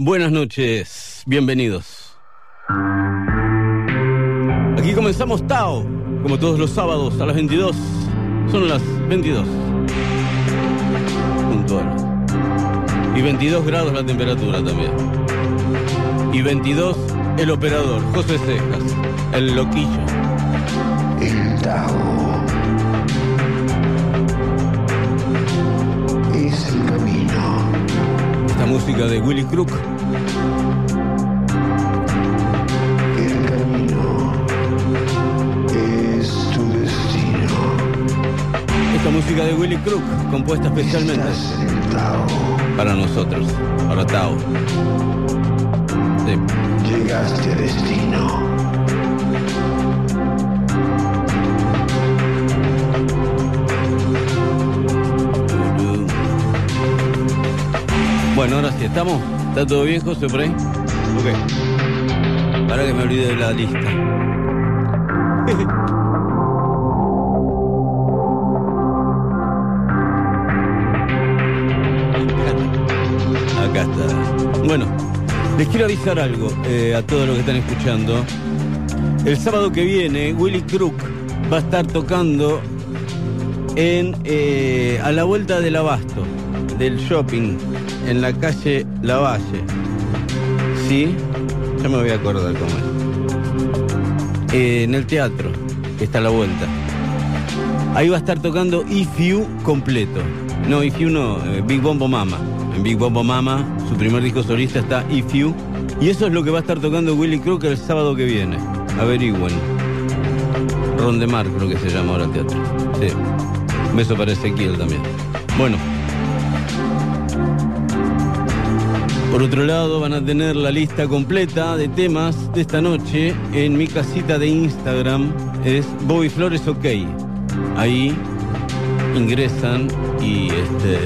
Buenas noches, bienvenidos. Aquí comenzamos Tao, como todos los sábados a las 22. Son las 22. Puntual. Y 22 grados la temperatura también. Y 22 el operador, José Cejas, el loquillo. El Tao es el camino. Esta música de Willy Crook. Esta música de Willy Crook, compuesta especialmente para nosotros, para Tao. Sí. Llegaste a destino. Bueno, ahora sí, ¿estamos? ¿Está todo bien, José, por ahí? Ok. Para que me olvide de la lista. Les quiero avisar algo eh, a todos los que están escuchando. El sábado que viene, Willy Crook va a estar tocando en eh, a la vuelta del abasto del shopping en la calle Lavalle. Sí, ya me voy a acordar cómo es. Eh, en el teatro, que está a la vuelta. Ahí va a estar tocando If You completo. No, If You no, Big Bombo Mama. En Big Bombo Mama, su primer disco solista está If You. Y eso es lo que va a estar tocando Willy Crook el sábado que viene. Averigüen. Rondemar creo que se llama ahora el teatro. Sí. Beso para Ezequiel también. Bueno. Por otro lado, van a tener la lista completa de temas de esta noche en mi casita de Instagram. Es Bobby Flores OK. Ahí ingresan y este,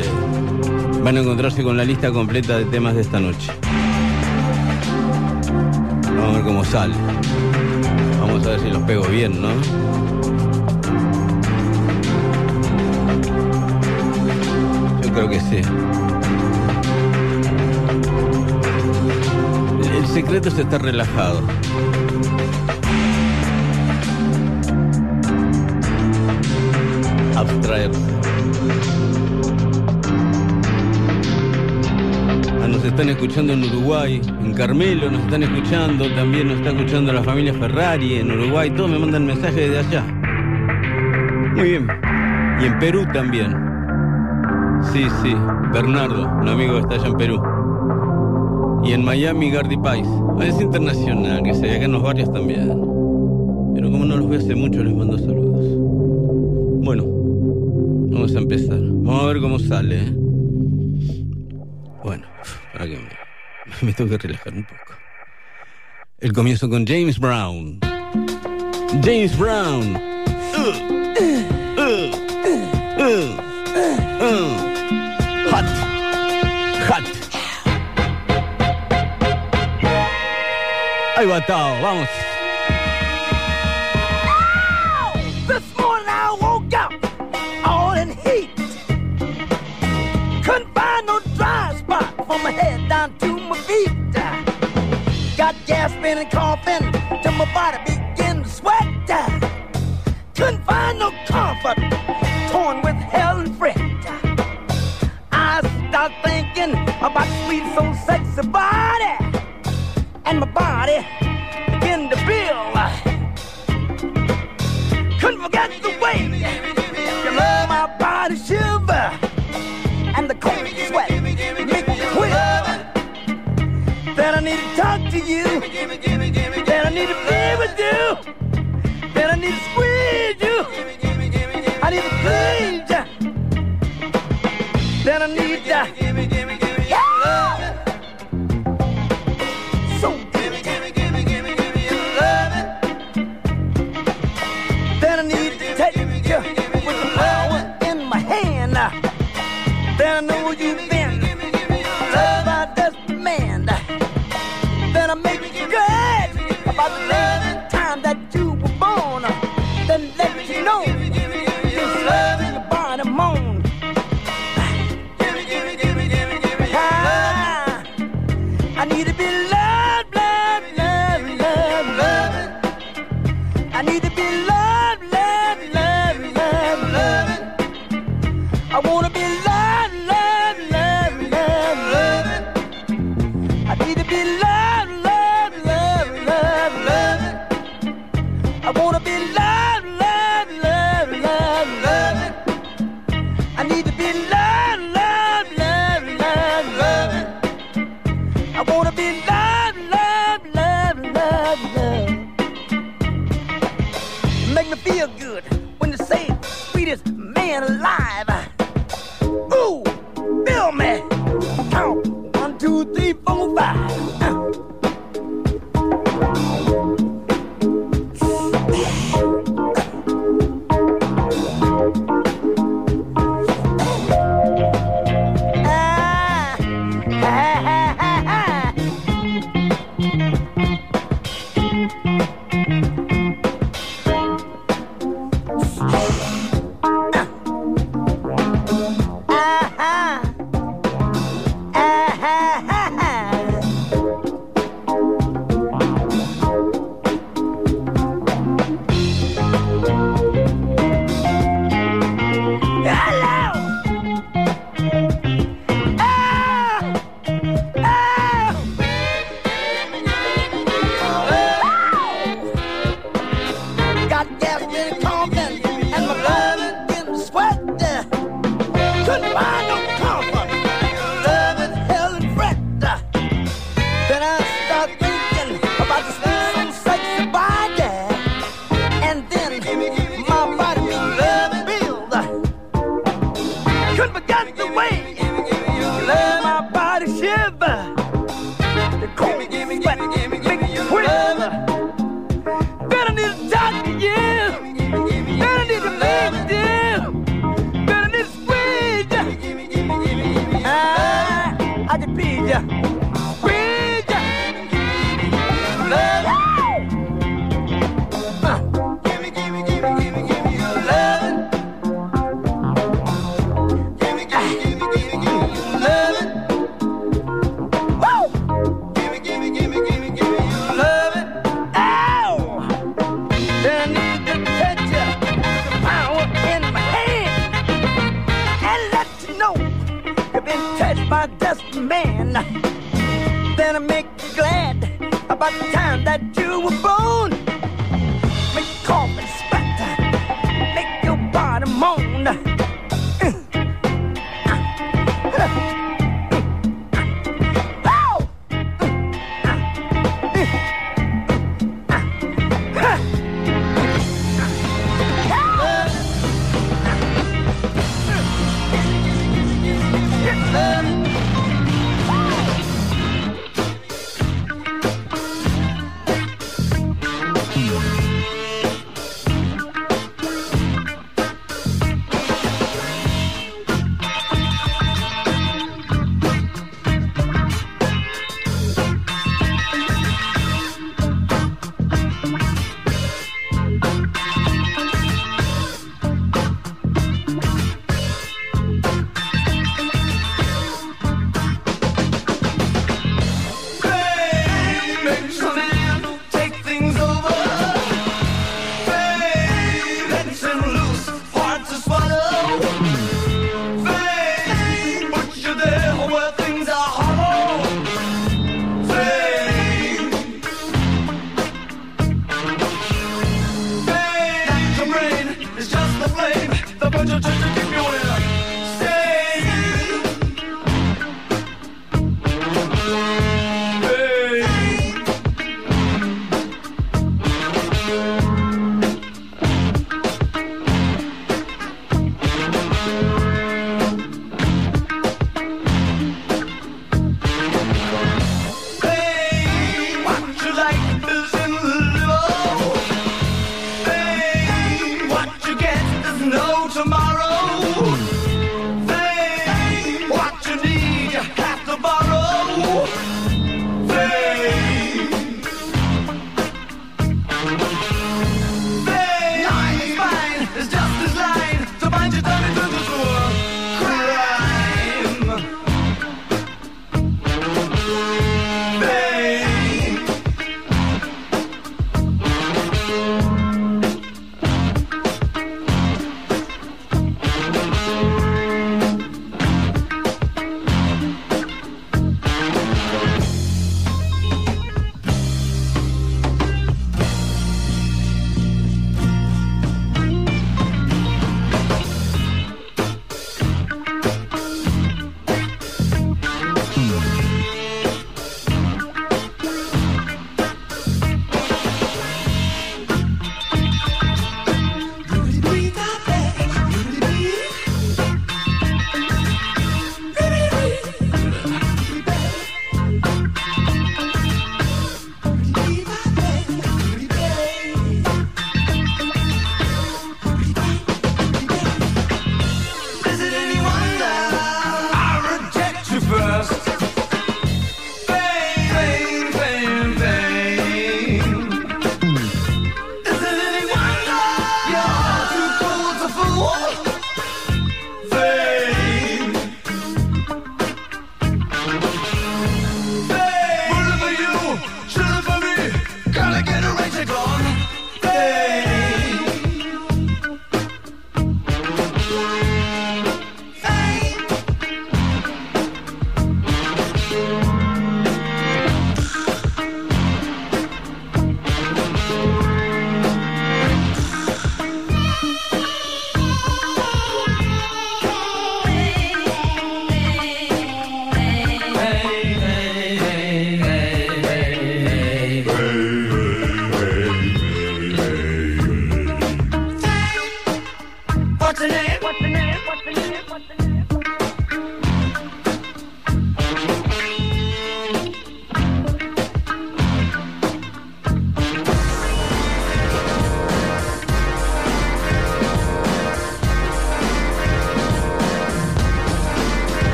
van a encontrarse con la lista completa de temas de esta noche. Vamos a ver cómo sale. Vamos a ver si los pego bien, ¿no? Yo creo que sí. El secreto es estar relajado. Abstraerse. Nos están escuchando en Uruguay, en Carmelo nos están escuchando, también nos está escuchando la familia Ferrari en Uruguay, todos me mandan mensajes desde allá. Muy bien. Y en Perú también. Sí, sí, Bernardo, un amigo que está allá en Perú. Y en Miami, Gardy Pais. Es internacional, que se ve acá en los barrios también. Pero como no los veo hace mucho, les mando saludos. Bueno, vamos a empezar. Vamos a ver cómo sale. ¿eh? Me, tengo que relajar un poco. El comienzo con James Brown. James Brown. Hot. Hot. Ahí va Tao, vamos. Down to my feet. Got gasping and coughing till my body began to sweat. Couldn't find no comfort, torn with hell and fret. I start thinking about sweet, so sexy body, and my body need to talk to you. That I need to be with you. That I need to squeeze you. I need to please you. That I need to.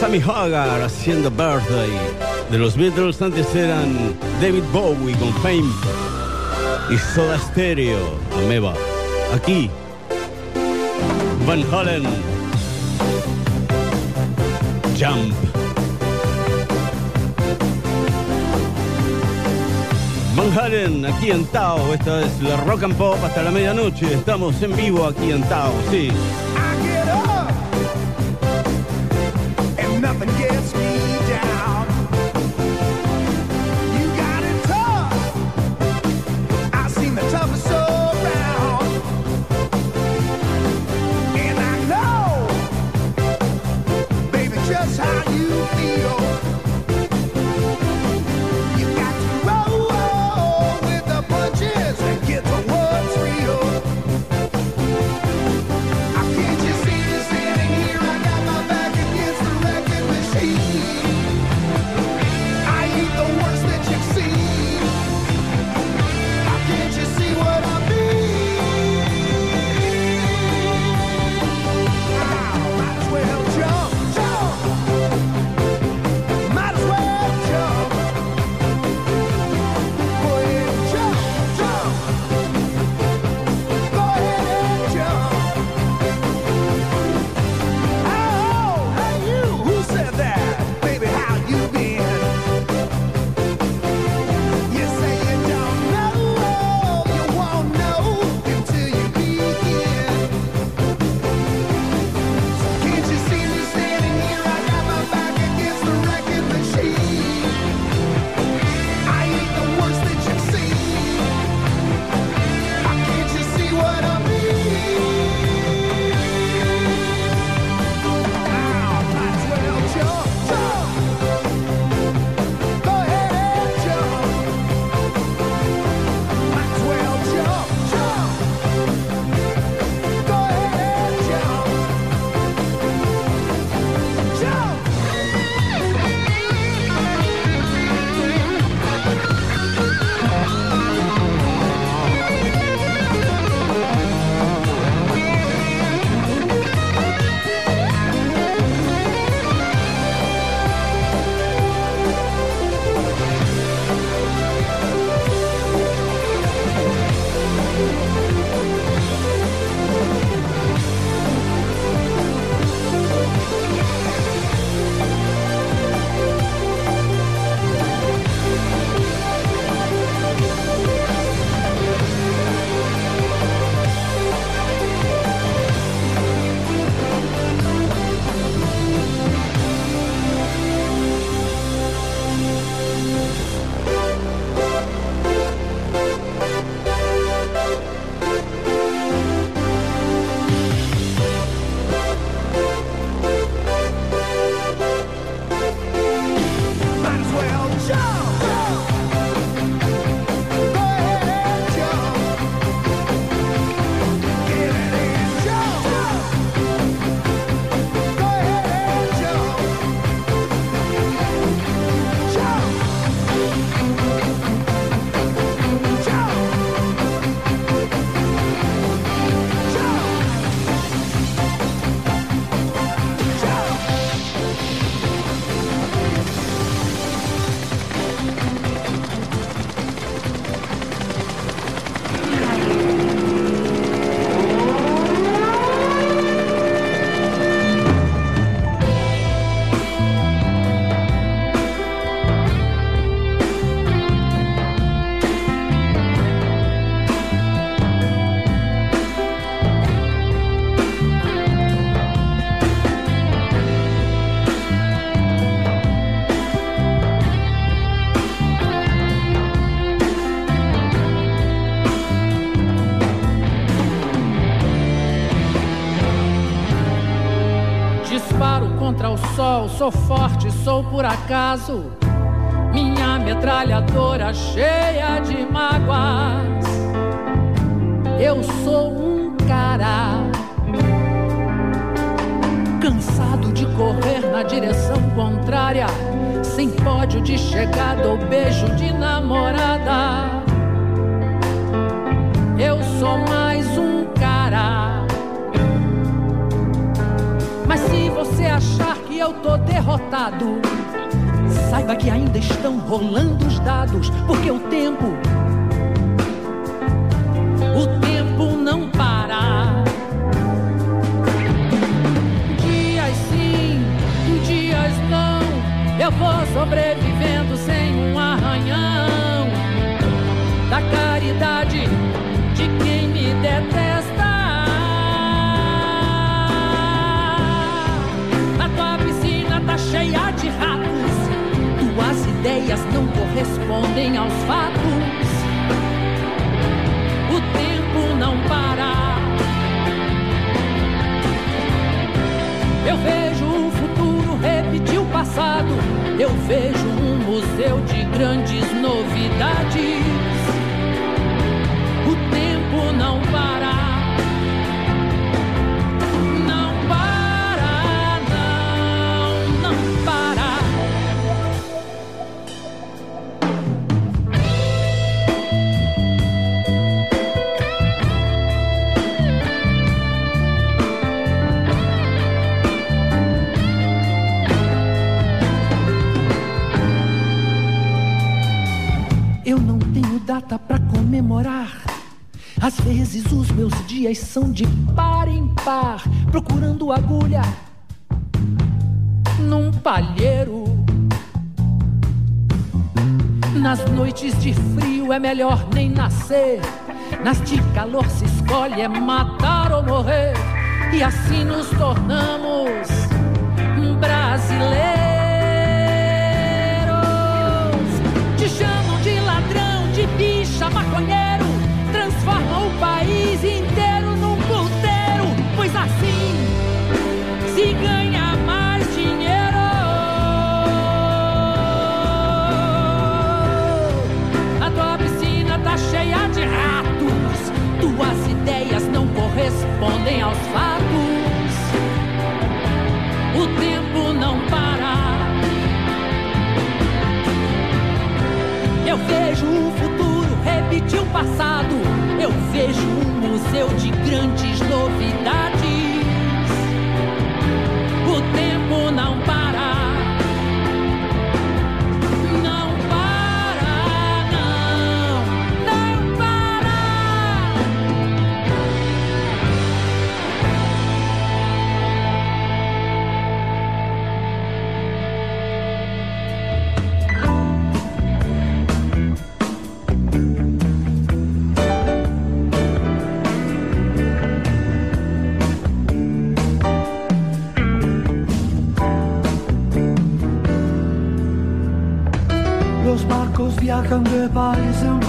Sammy Hagar haciendo Birthday. De los Beatles antes eran David Bowie con Fame y Soda Stereo, Ameba. Aquí, Van Halen, Jump. Van Halen, aquí en Tao, esta es la Rock and Pop hasta la medianoche. Estamos en vivo aquí en Tao, sí. sou forte, sou por acaso. Minha metralhadora cheia de mágoas. Eu sou um cara cansado de correr na direção contrária, sem pódio de chegada ou beijo de namorada. Eu sou mais um cara. Mas se você achar eu tô derrotado. Saiba que ainda estão rolando os dados, porque o tempo, o tempo não para. Dias sim, dias não, eu vou sobrevivendo sem um arranhão da caridade de quem me detesta. Não correspondem aos fatos. O tempo não para. Eu vejo o futuro repetir o passado. Eu vejo um museu de grandes novidades. O tempo não para. Vezes os meus dias são de par em par, procurando agulha num palheiro. Nas noites de frio é melhor nem nascer. Nas de calor se escolhe é matar ou morrer. E assim nos tornamos brasileiros. Te chamam de ladrão, de bicha, maconheiro. De grandes novidades. Viajan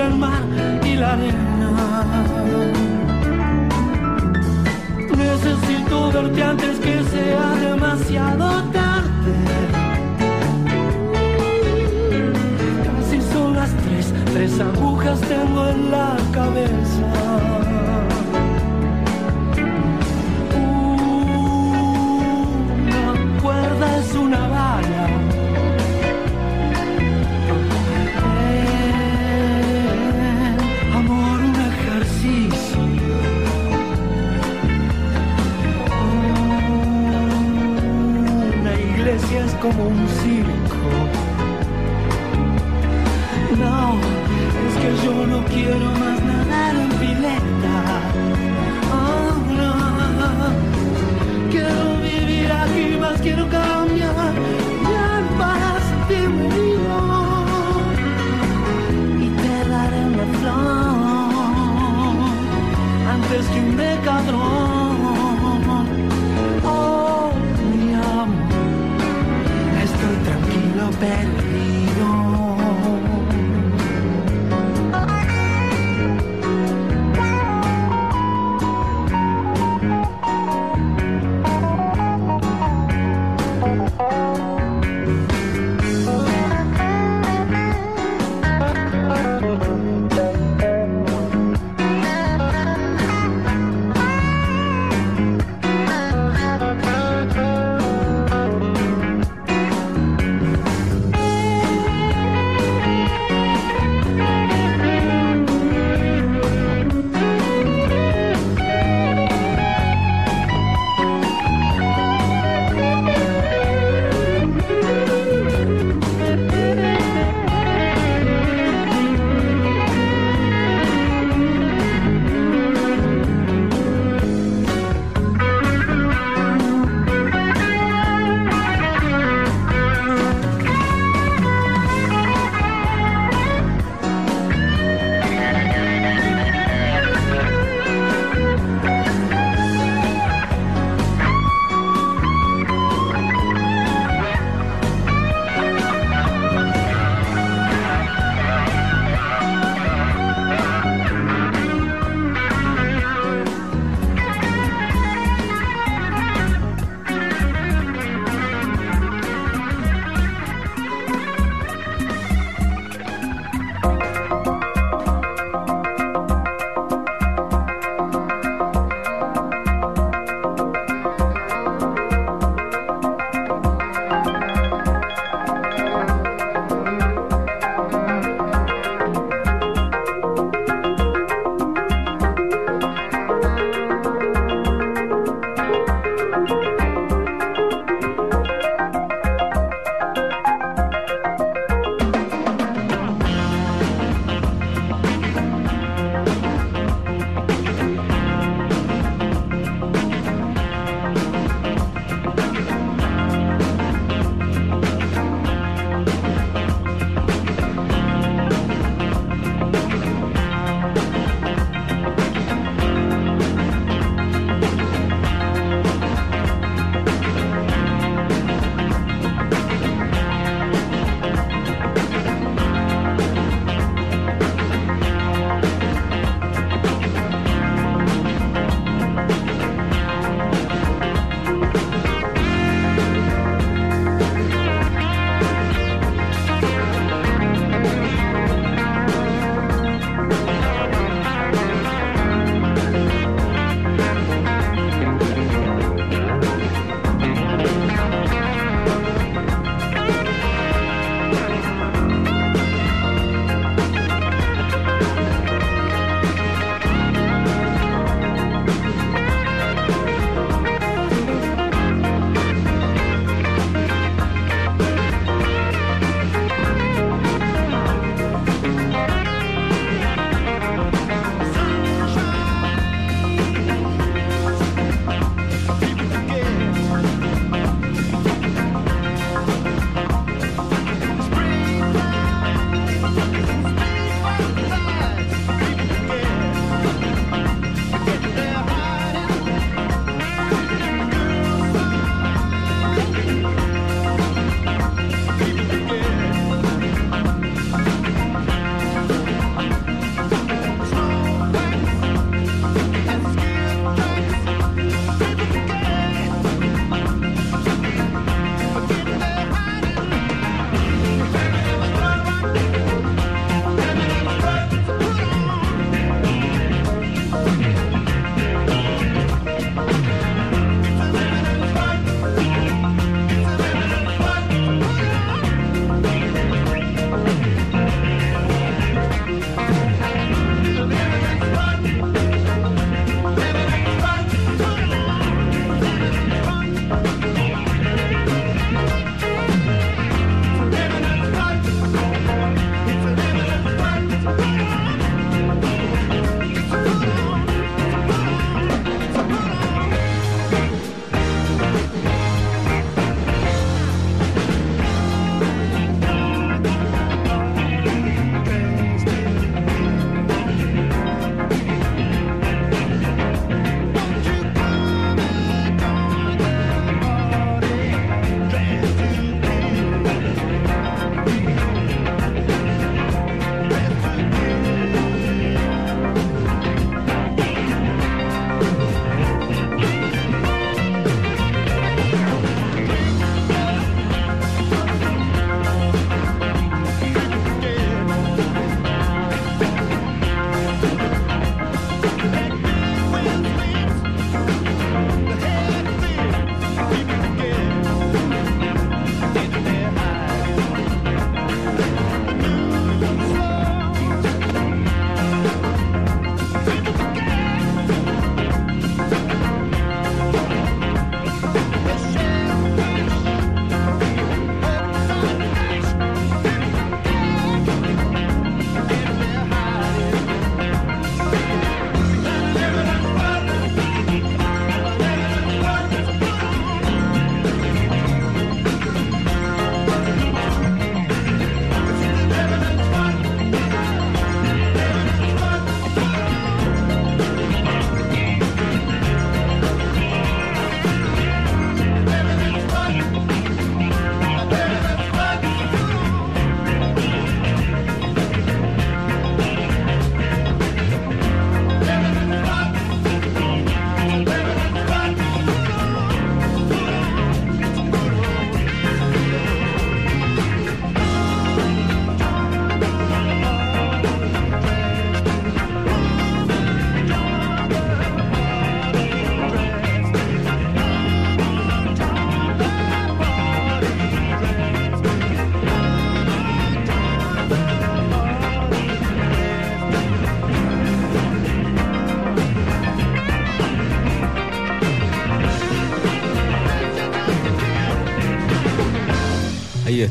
el mar y la arena. Necesito verte antes que sea demasiado tarde. Casi son las tres, tres agujas tengo en la cabeza. Un circo. No, es que yo no quiero más nadar en pileta. Oh, no. Quiero vivir aquí, más quiero cambiar. Ya más bienvenido. Y te daré una flor antes que un decadrón. Tranquilo,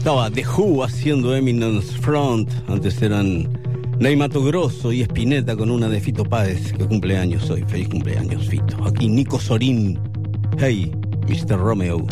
estaba The Who haciendo Eminence Front, antes eran Neymato Grosso y Espineta con una de Fito Páez, que cumple años hoy, feliz cumpleaños Fito. Aquí Nico Sorín, hey, Mr. Romeo.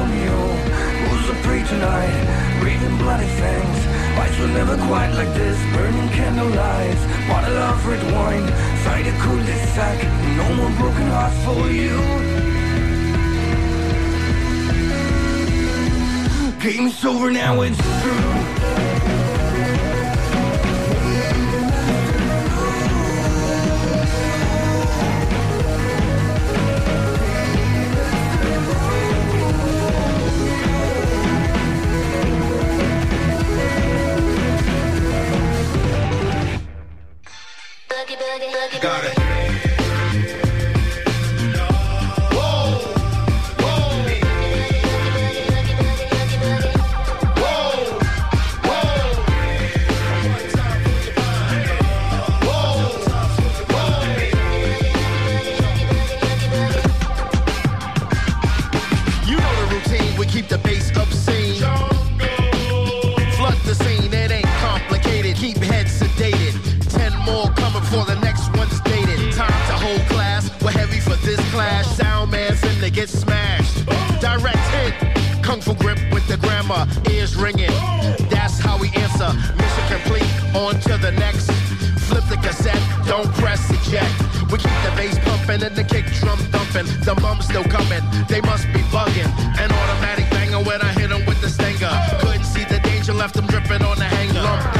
Romeo Who's a prey tonight, breathing bloody fangs. Fights were never quite like this, burning candlelight. Bottle of red wine, try to cool this sack. No more broken hearts for you. Game's over now, it's through Got it. clash. Sound man's in they get smashed. Direct hit, kung fu grip with the grammar, ears ringing. That's how we answer. Mission complete, on to the next. Flip the cassette, don't press eject. We keep the bass pumping and the kick drum thumping. The mum's still coming, they must be bugging. An automatic banger when I hit 'em with the stinger. Couldn't see the danger, left 'em dripping on the hanger.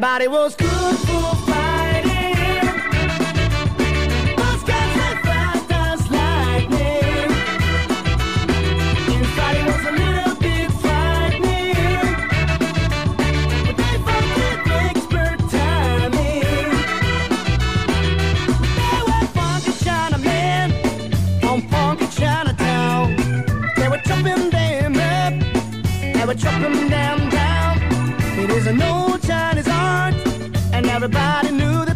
Everybody was good for fighting. Lightning. Was a little bit frightening. But they expert timing. They were funky Chinamen from funky Chinatown. They were chopping them up. They were chopping them down. It is a no Everybody knew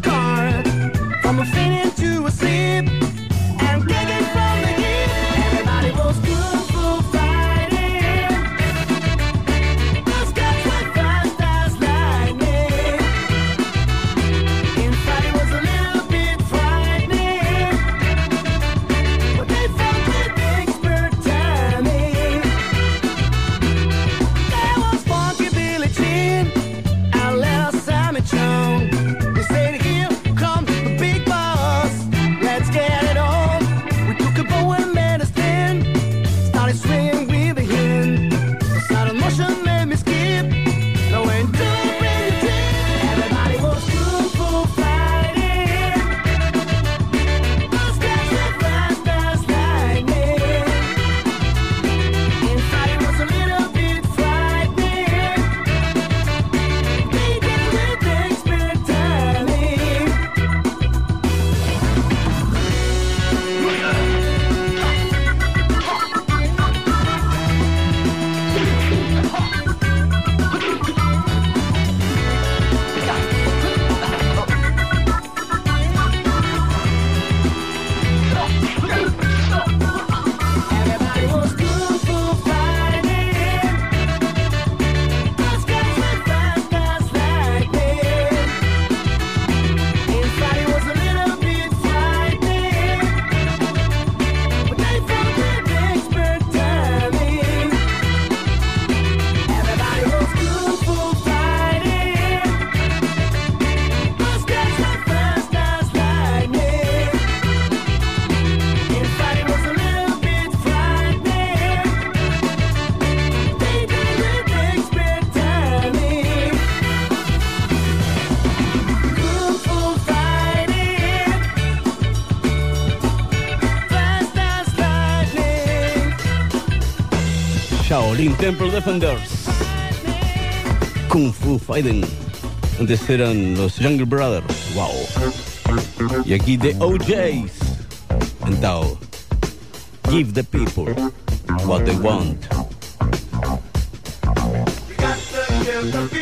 Temple Defenders Kung Fu Fighting. Antes eran los Younger Brothers. Wow. Y aquí The O'Jays. And now, give the people what they want. We got to give the people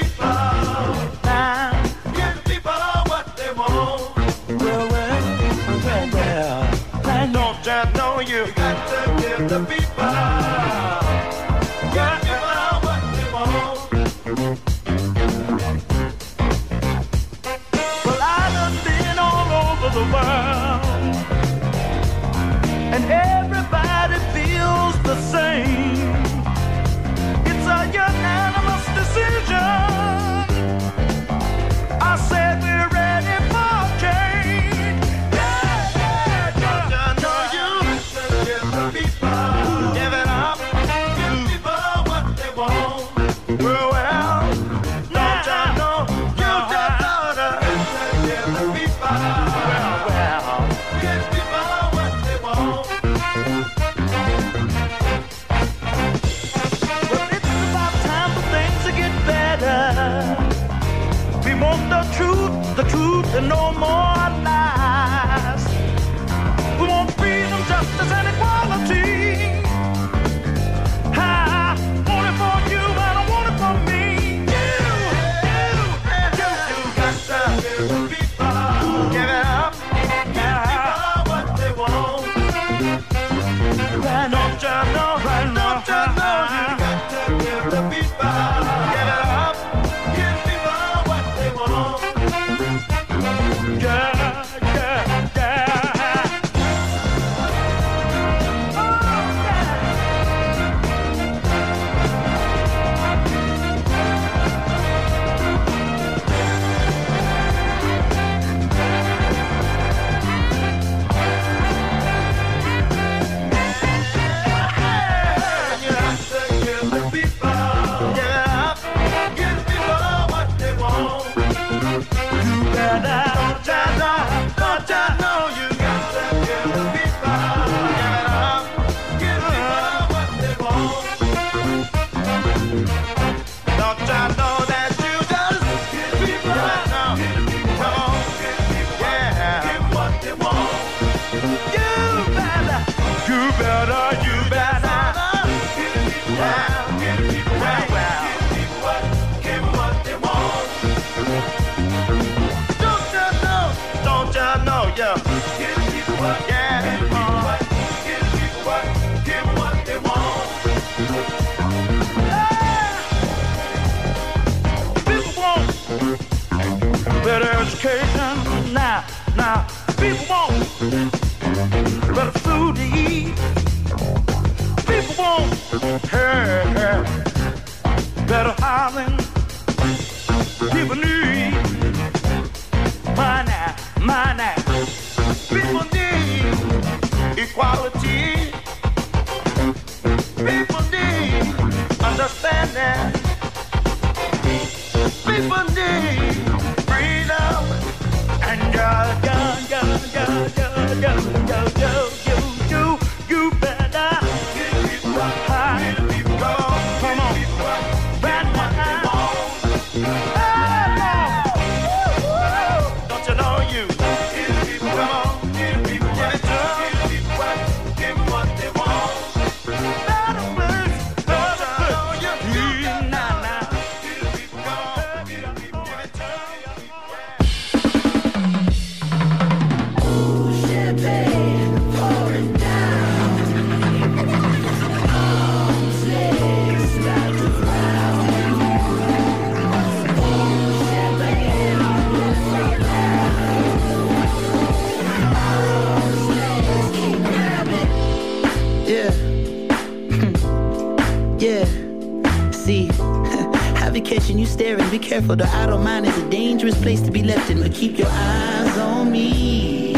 careful, the idle mind is a dangerous place to be left in. But keep your eyes on me.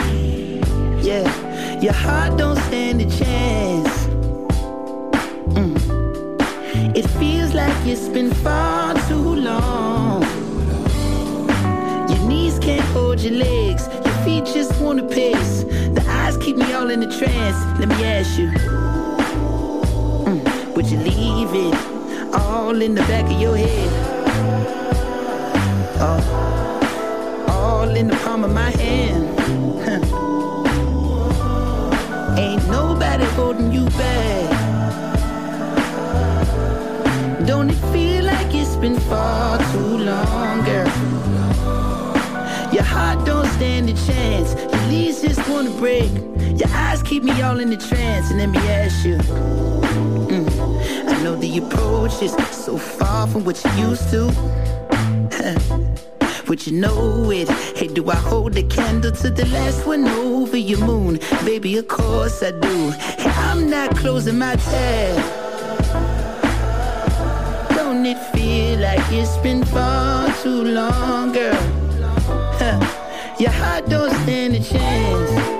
Yeah, your heart don't stand a chance. Mm. It feels like it's been far too long. Your knees can't hold your legs. Your feet just wanna pace. The eyes keep me all in a trance. Let me ask you. Mm, would you leave it all in the back of your head? Oh, all in the palm of my hand. Ain't nobody holding you back. Don't it feel like it's been far too long, girl? Your heart don't stand a chance. Your knees just wanna break. Your eyes keep me all in the trance. And let me ask you. mm, I know the approach is so far from what you used to. Would you know it? Hey, do I hold the candle to the last one over your moon? Baby, of course I do. Hey, I'm not closing my tab. Don't it feel like it's been far too long, girl? Huh. Your heart don't stand a chance.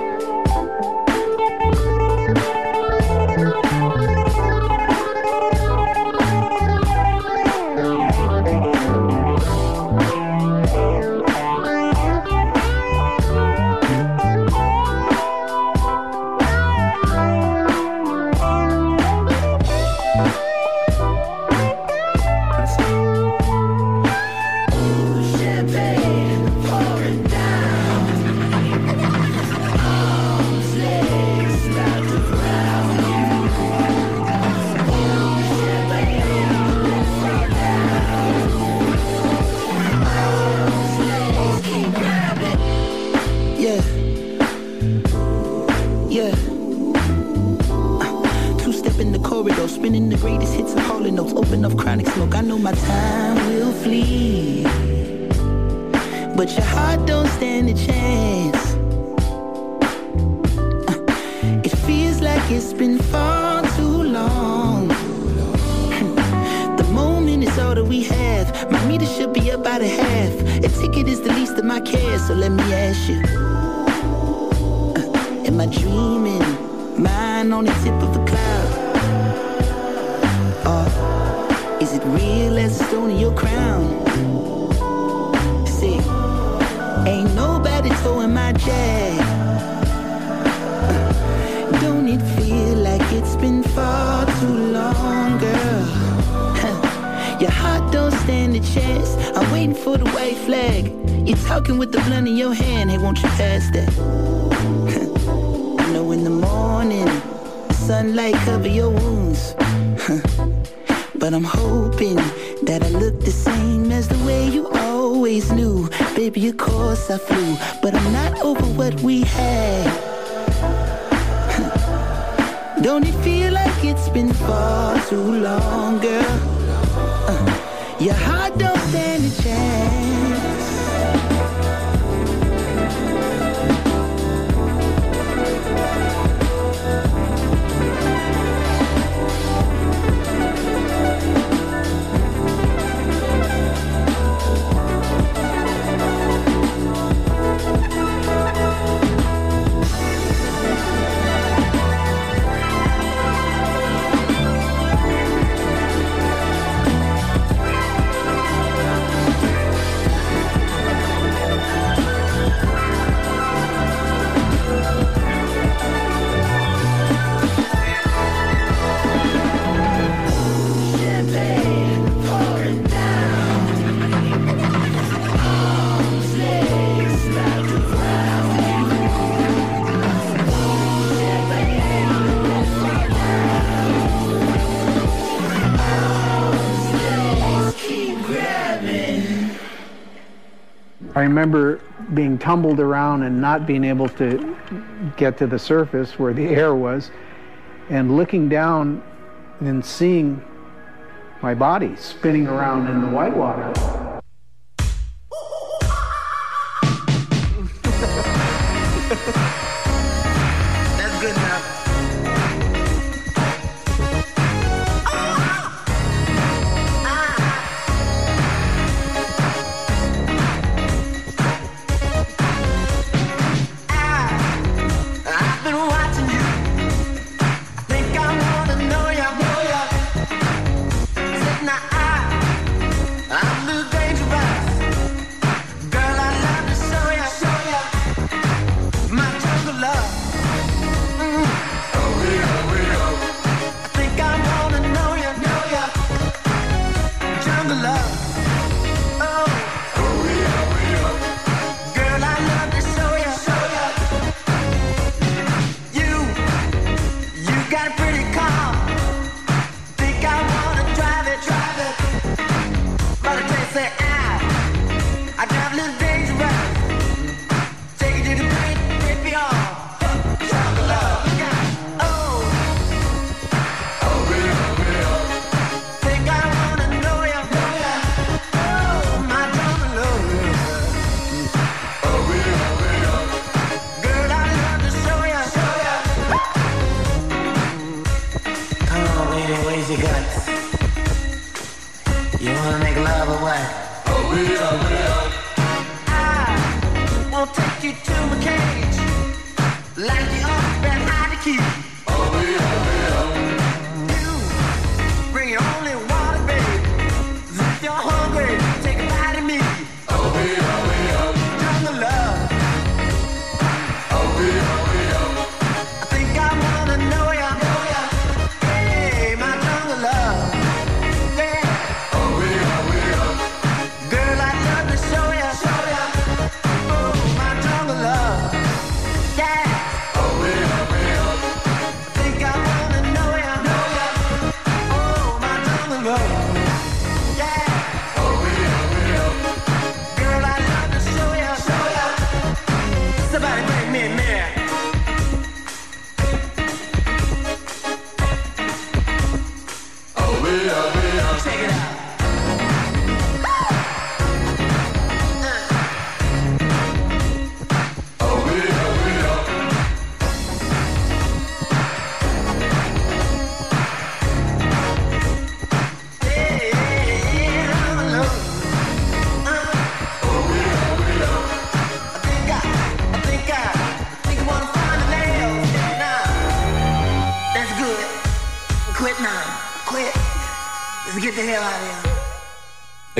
flag. You're talking with the blunt in your hand. Hey, won't you pass that? I know in the morning, sunlight cover your wounds. but I'm hoping that I look the same as the way you always knew. Baby, of course I flew, but I'm not over what we had. Don't it feel like it's been far too long, girl? Uh, your heart don't stand a chance. I remember being tumbled around and not being able to get to the surface where the air was, and looking down and seeing my body spinning around in the white water.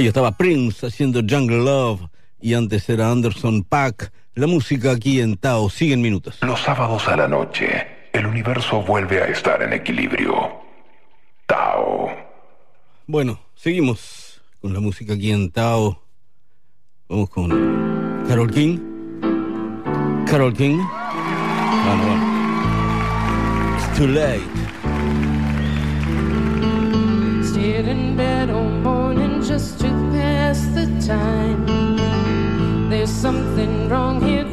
Ahí estaba Prince haciendo Jungle Love y antes era Anderson Pack. La música aquí en Tao sigue en minutos. Los sábados a la noche, el universo vuelve a estar en equilibrio. Tao. Bueno, seguimos con la música aquí en Tao. Vamos con Carol King. Carol King. Bueno, bueno. It's too late. just to pass the time. There's something wrong here.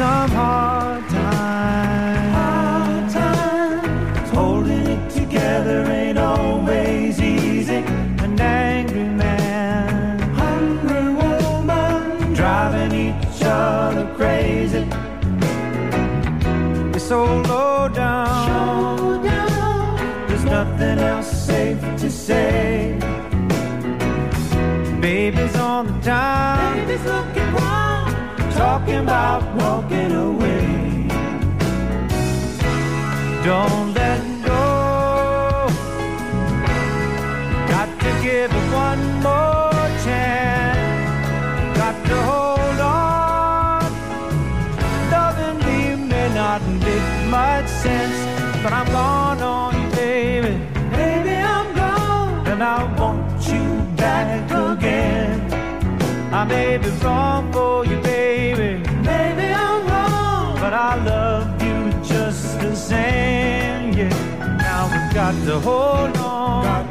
somehow give it one more chance. Got to hold on. Loving me may not make much sense, but I'm gone on you, baby. Baby, I'm gone, and I want you back again. I may be wrong for you, baby. Maybe I'm wrong, but I love you just the same. Yeah, now we've got to hold on. Got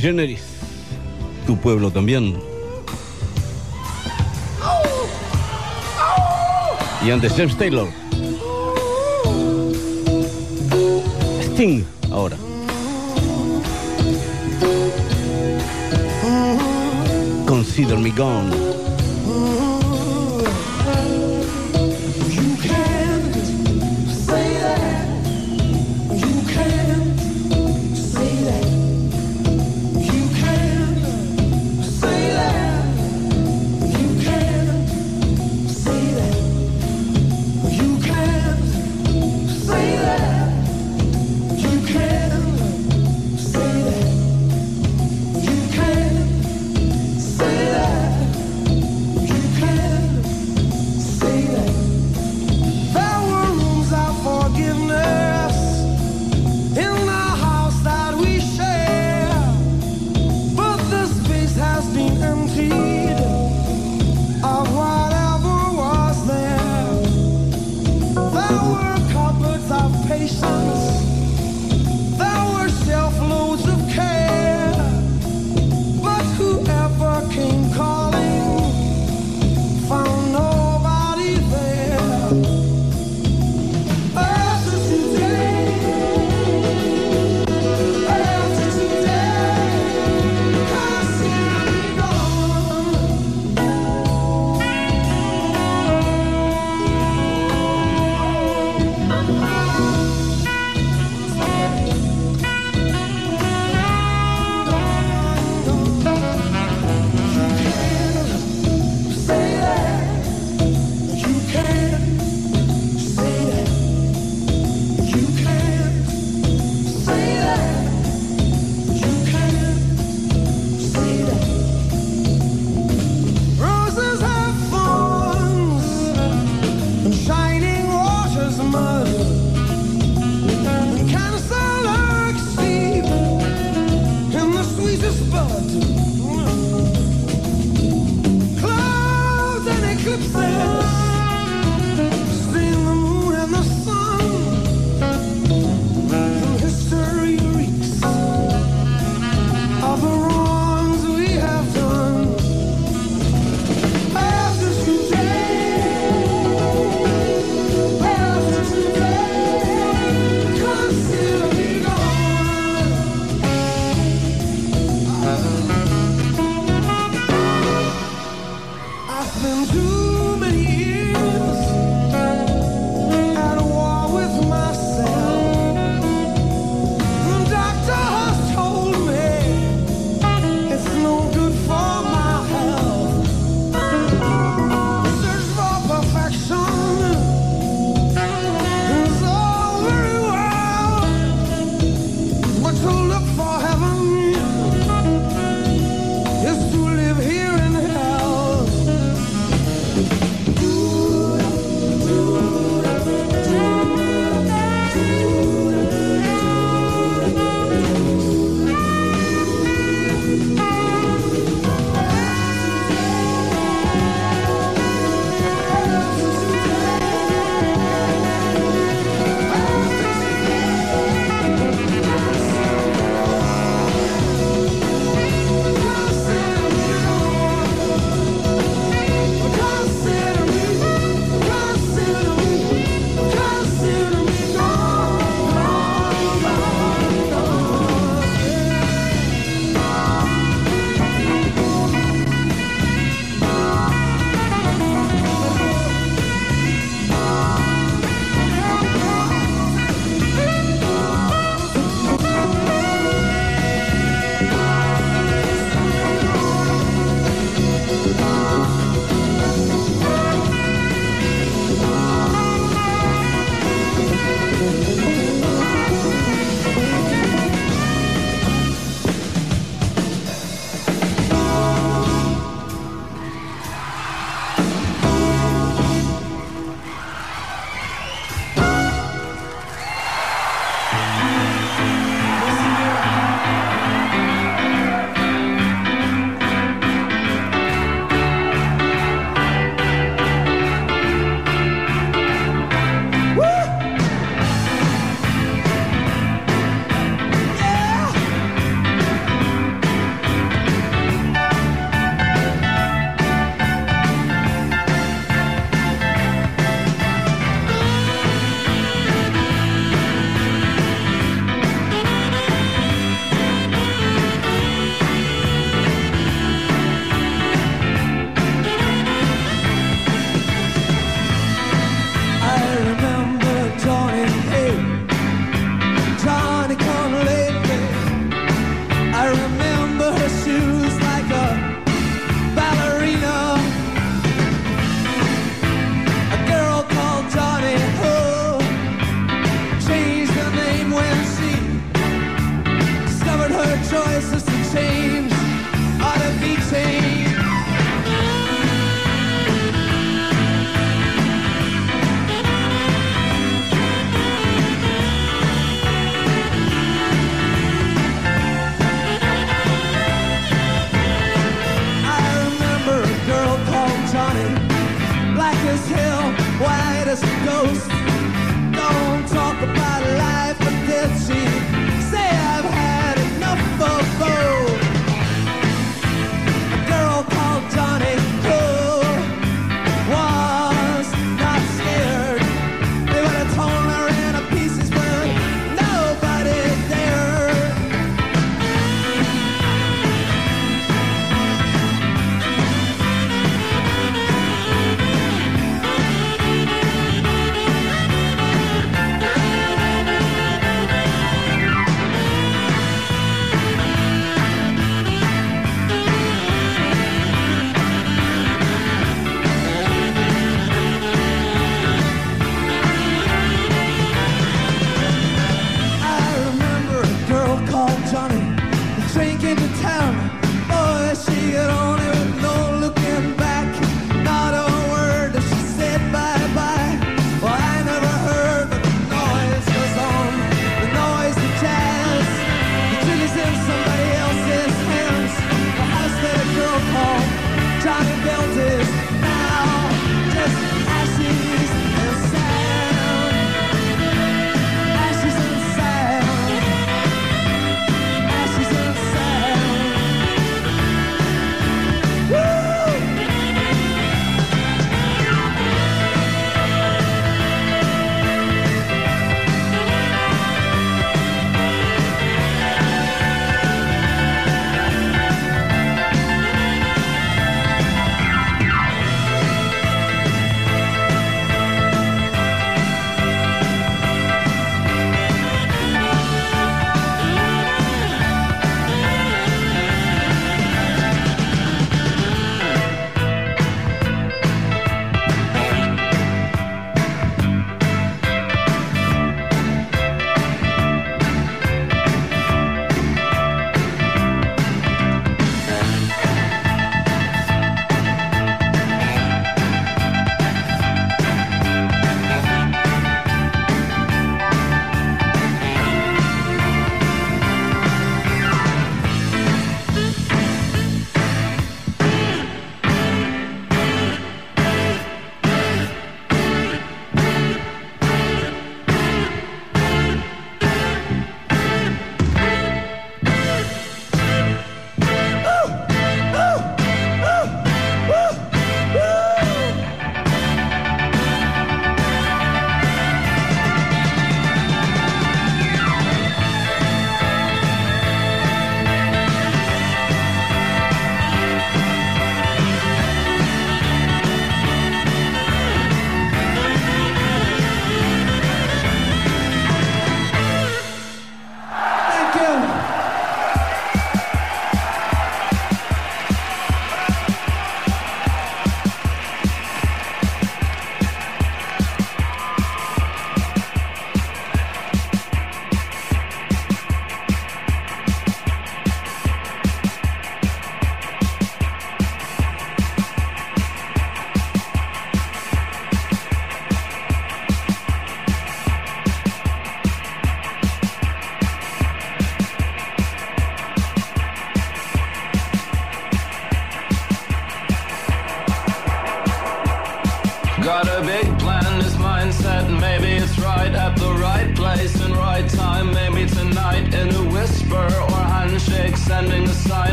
generis. Tu pueblo también. Y antes James Taylor. Sting ahora. Consider me gone.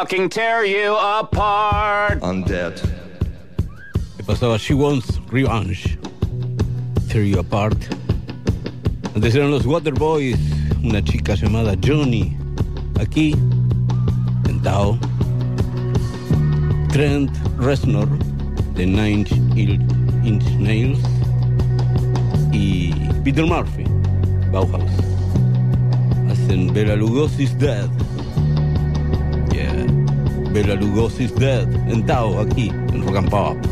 fucking tear you apart. I'm dead. Pasaba? She wants revenge. Tear you apart. Antes eran los Waterboys, una chica llamada Johnny. Aquí, sentado, Trent Reznor de Nine Inch Nails y Peter Murphy, Bauhaus. Hacen Bela Lugosi's Dead. Bela Lugosi Dead, en Tao, aquí, en Rock and Pop.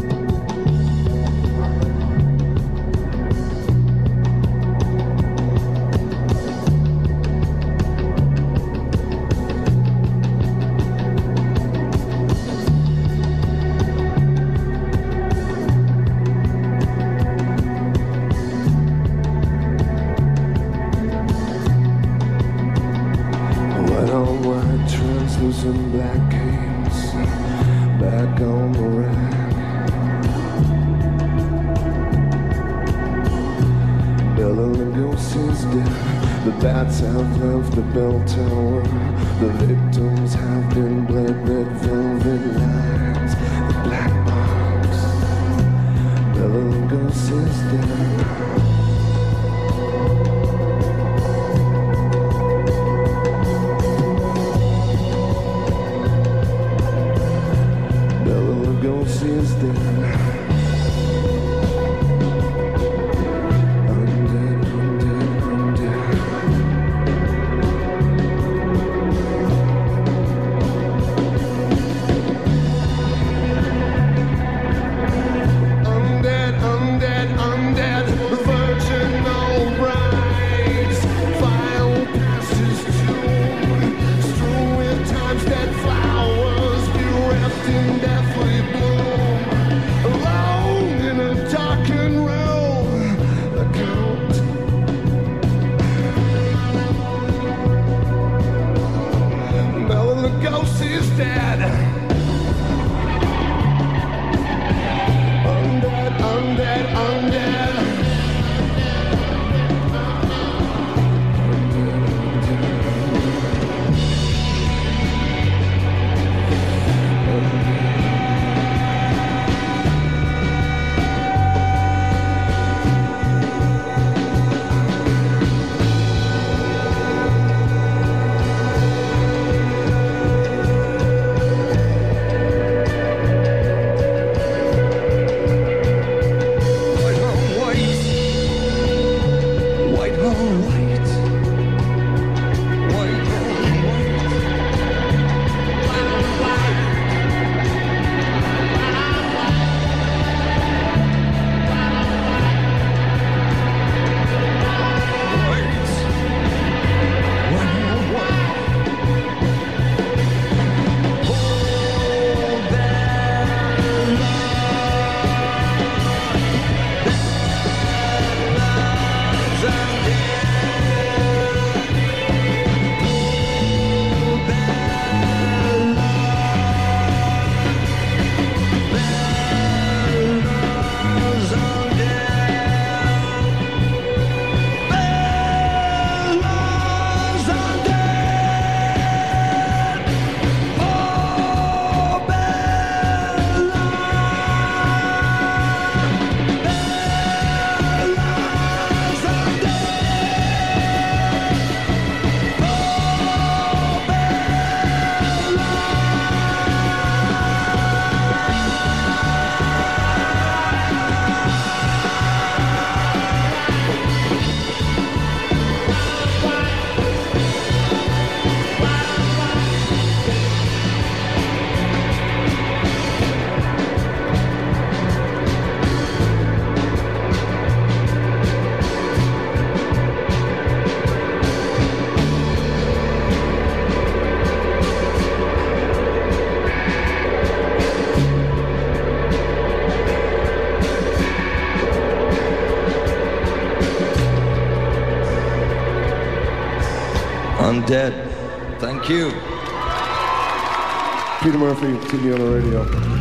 Undead. Thank you. Peter Murphy, TV on the radio.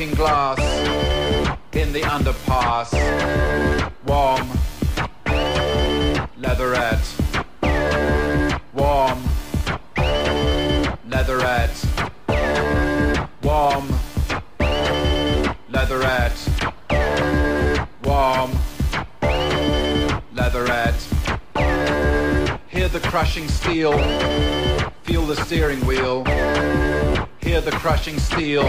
Glass in the underpass. Warm, leatherette, warm, leatherette, warm, leatherette, warm, leatherette. Hear the crushing steel, feel the steering wheel. Hear the crushing steel,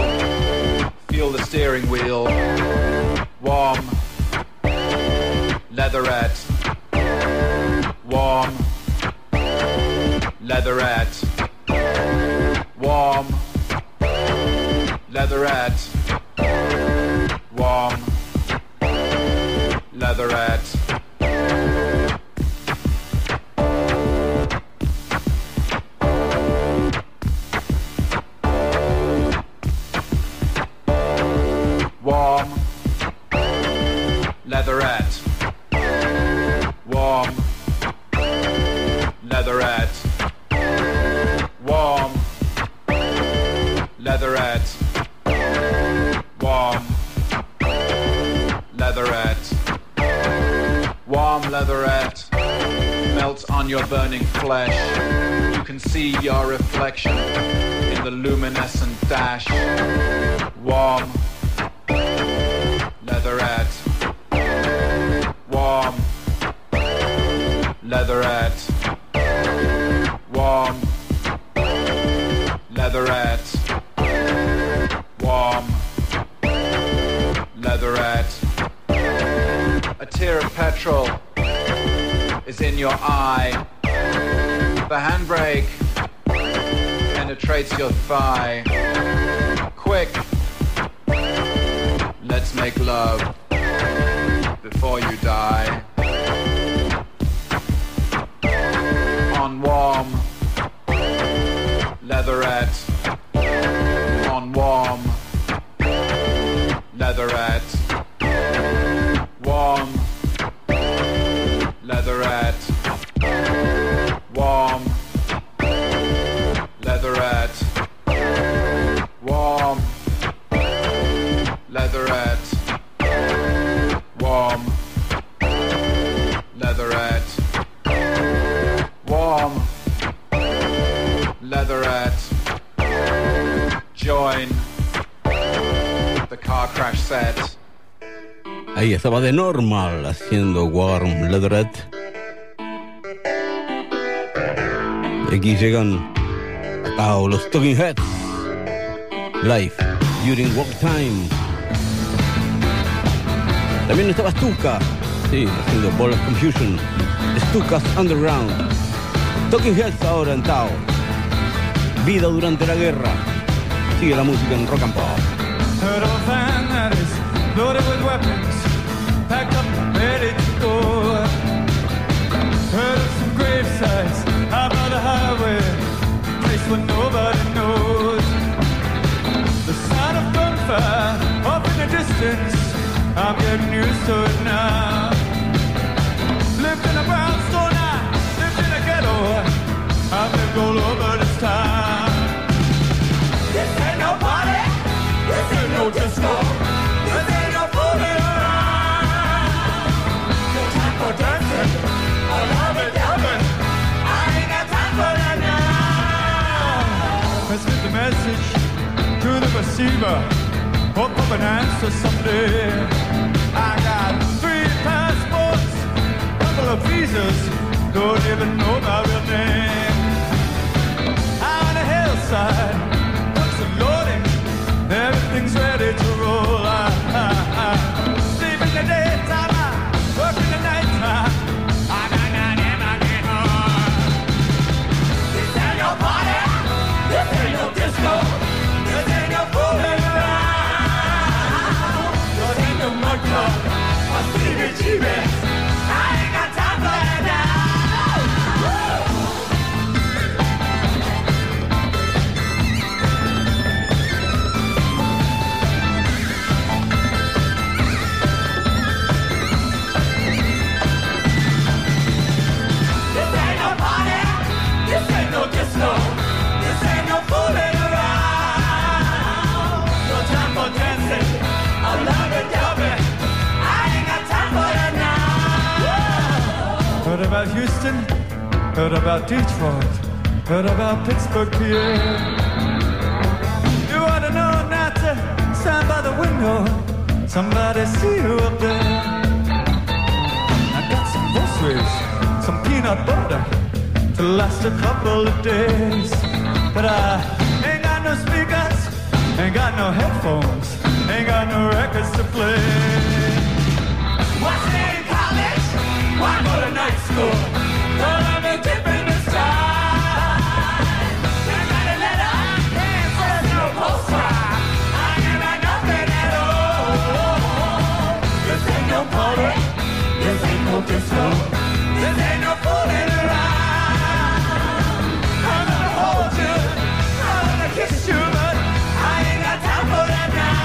estaba de normal haciendo Warm Leatherette. Y aquí llegan a los Talking Heads. Live during walk time. También estaba Stuka. Sí, haciendo Ball of Confusion. Stuka's Underground. Talking Heads ahora en Tao. Vida durante la guerra. Sigue la música en rock and pop. I'm getting used to it now. Lived in a brownstone, I lived in a ghetto, I've lived all over this town. This ain't no party. This ain't no disco. This ain't no fooling around. No time for dancing or loving, loving. I ain't got time for that now. The message to the receiver. Hope of an answer someday. I got three passports, couple of visas, don't even know my real name. On the hillside, books are loading. Everything's ready I Heard about Detroit, heard about Pittsburgh, PA. You ought to know not to stand by the window. Somebody see you up there. I got some groceries, some peanut butter to last a couple of days. But I ain't got no speakers, ain't got no headphones, ain't got no records to play. Stay in college? Why go to night school? Party, this ain't no disco, this ain't no fooling around. I'm gonna hold you, I'm gonna kiss you, but I ain't got time for that now.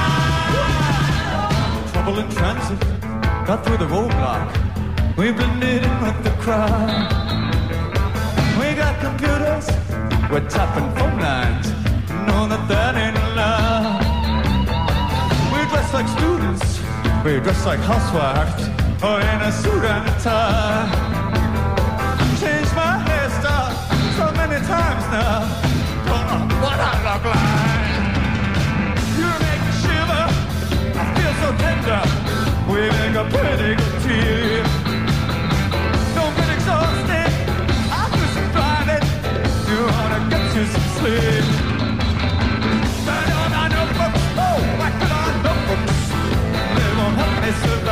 Trouble in transit, got through the roadblock. We've been knitting with the crowd. We got computers, we're tapping phone lines. Know that that ain't allowed. We dress like students, we dress like housewives, or oh, in a suit and a tie. Changed my hairstyle so many times now. Don't know what I look like. You make me shiver, I feel so tender. We make a pretty good team. Don't get exhausted, I'm just driving. You wanna get you some sleep. Won't help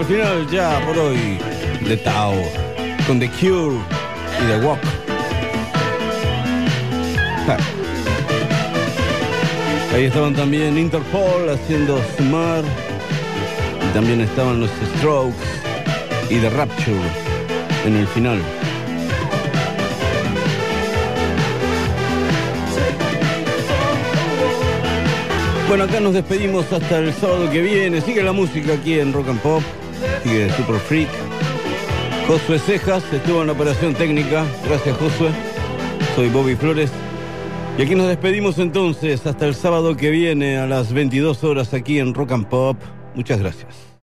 al final ya por hoy de Tao, con The Cure y The Walk. Ahí estaban también Interpol haciendo Sumar, y también estaban los Strokes y The Rapture en el final. Bueno, acá nos despedimos hasta el sábado que viene. Sigue la música aquí en Rock and Pop. Sigue Super Freak. Josué Cejas estuvo en la operación técnica. Gracias, Josué. Soy Bobby Flores. Y aquí nos despedimos entonces hasta el sábado que viene a las 22 horas aquí en Rock and Pop. Muchas gracias.